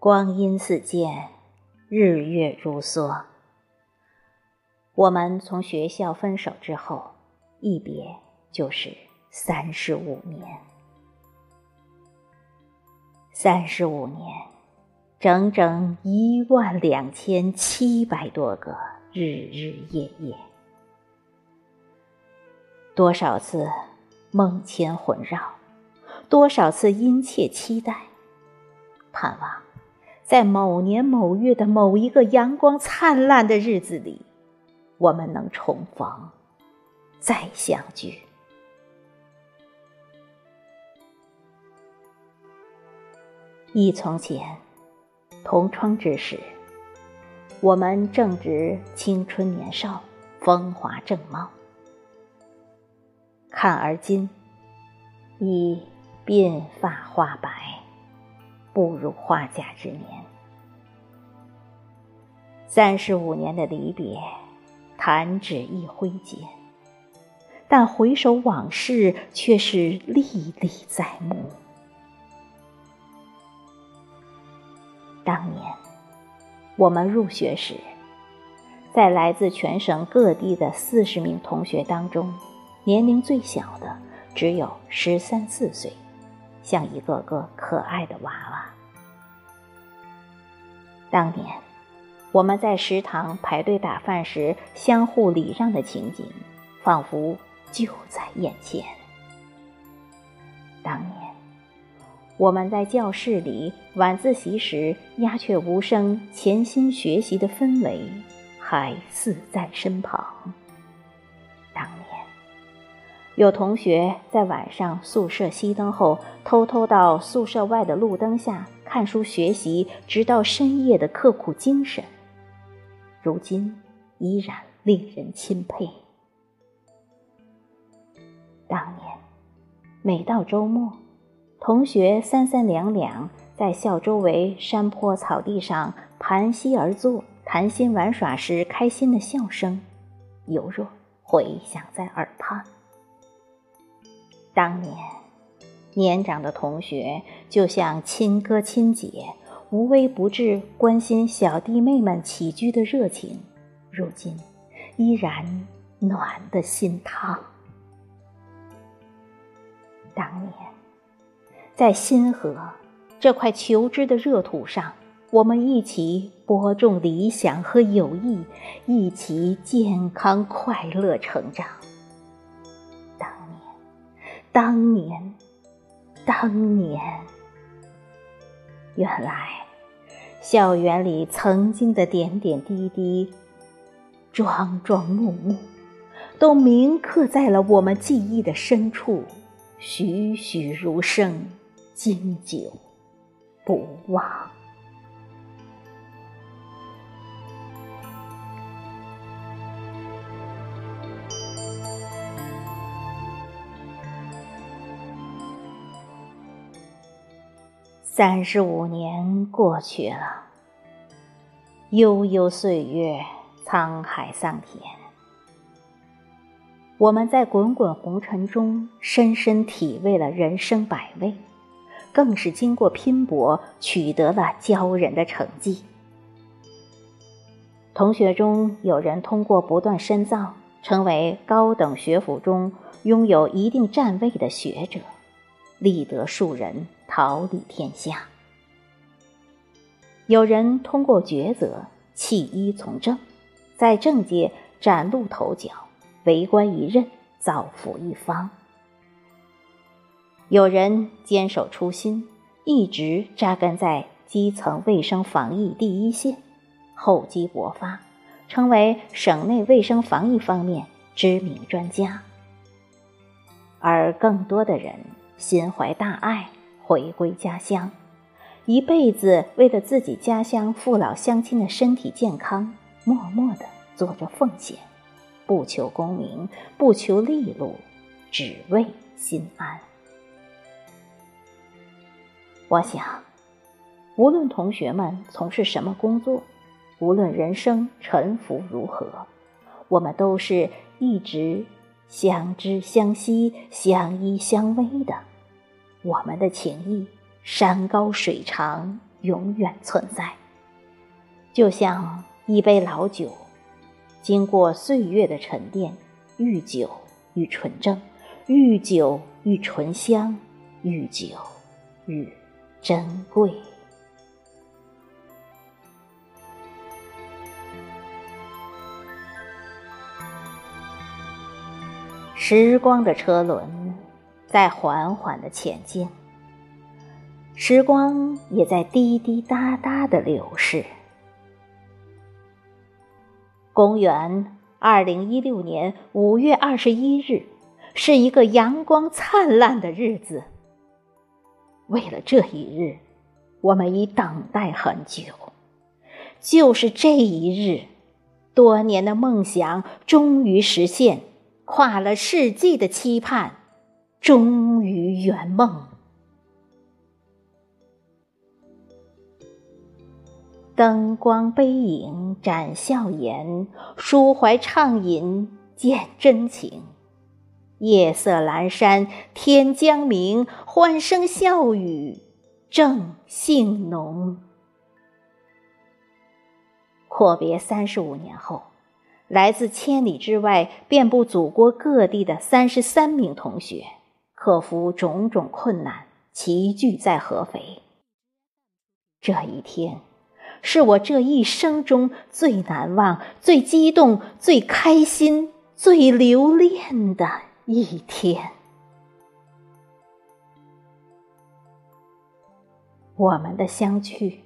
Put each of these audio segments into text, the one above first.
光阴似箭，日月如梭。我们从学校分手之后，一别就是三十五年。三十五年，整整一万两千七百多个日日夜夜，多少次梦牵魂绕，多少次殷切期待，盼望。在某年某月的某一个阳光灿烂的日子里，我们能重逢，再相聚。忆从前，同窗之时，我们正值青春年少，风华正茂。看而今，已鬓发花白。步入花甲之年，三十五年的离别，弹指一挥间。但回首往事，却是历历在目。当年我们入学时，在来自全省各地的四十名同学当中，年龄最小的只有十三四岁。像一个个可爱的娃娃。当年，我们在食堂排队打饭时相互礼让的情景，仿佛就在眼前。当年，我们在教室里晚自习时鸦雀无声、潜心学习的氛围，还似在身旁。有同学在晚上宿舍熄灯后，偷偷到宿舍外的路灯下看书学习，直到深夜的刻苦精神，如今依然令人钦佩。当年，每到周末，同学三三两两在校周围山坡草地上盘膝而坐，谈心玩耍时开心的笑声，犹若回响在耳畔。当年，年长的同学就像亲哥亲姐，无微不至关心小弟妹们起居的热情，如今依然暖的心烫。当年，在新河这块求知的热土上，我们一起播种理想和友谊，一起健康快乐成长。当年，当年，原来校园里曾经的点点滴滴、桩桩木木，都铭刻在了我们记忆的深处，栩栩如生，经久不忘。三十五年过去了，悠悠岁月，沧海桑田。我们在滚滚红尘中深深体味了人生百味，更是经过拼搏取得了骄人的成绩。同学中有人通过不断深造，成为高等学府中拥有一定站位的学者，立德树人。桃李天下，有人通过抉择弃医从政，在政界崭露头角，为官一任，造福一方；有人坚守初心，一直扎根在基层卫生防疫第一线，厚积薄发，成为省内卫生防疫方面知名专家；而更多的人心怀大爱。回归家乡，一辈子为了自己家乡父老乡亲的身体健康，默默的做着奉献，不求功名，不求利禄，只为心安。我想，无论同学们从事什么工作，无论人生沉浮如何，我们都是一直相知相惜、相依相偎的。我们的情谊，山高水长，永远存在。就像一杯老酒，经过岁月的沉淀，愈久愈纯正，愈久愈醇香，愈久愈珍贵。时光的车轮在缓缓的前进，时光也在滴滴答答的流逝。公元二零一六年五月二十一日，是一个阳光灿烂的日子。为了这一日，我们已等待很久。就是这一日，多年的梦想终于实现，跨了世纪的期盼终于圆梦。灯光背影展笑颜，抒怀畅饮见真情。夜色阑珊天将明，欢声笑语正兴浓。阔别三十五年后，来自千里之外、遍布祖国各地的三十三名同学，克服种种困难，齐聚在合肥。这一天。是我这一生中最难忘、最激动、最开心、最留恋的一天。我们的相聚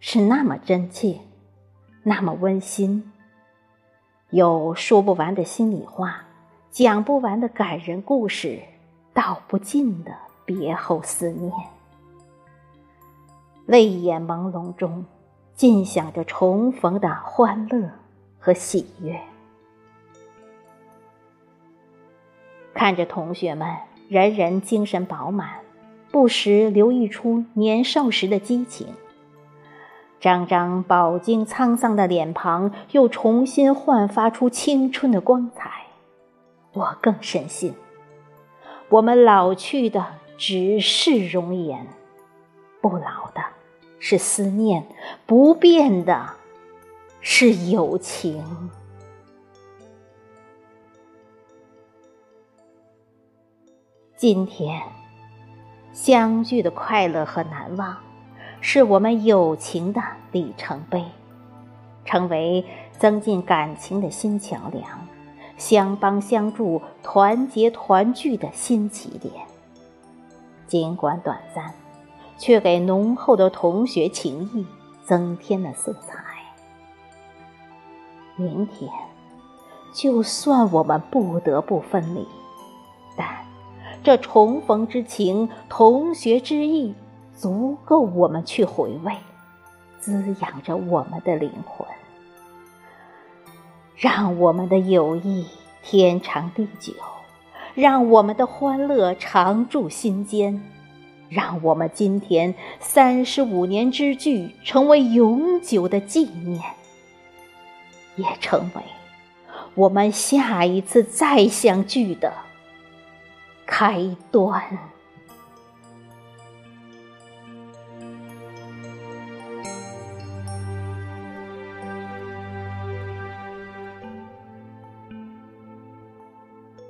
是那么真切，那么温馨，有说不完的心里话，讲不完的感人故事，道不尽的别后思念，泪眼朦胧中。尽享着重逢的欢乐和喜悦，看着同学们人人精神饱满，不时流溢出年少时的激情，张张饱经沧桑的脸庞又重新焕发出青春的光彩，我更深信，我们老去的只是容颜，不老的。是思念，不变的是友情。今天相聚的快乐和难忘，是我们友情的里程碑，成为增进感情的新桥梁，相帮相助、团结团聚的新起点。尽管短暂。却给浓厚的同学情谊增添了色彩。明天，就算我们不得不分离，但这重逢之情、同学之意，足够我们去回味，滋养着我们的灵魂，让我们的友谊天长地久，让我们的欢乐常驻心间。让我们今天三十五年之聚成为永久的纪念，也成为我们下一次再相聚的开端。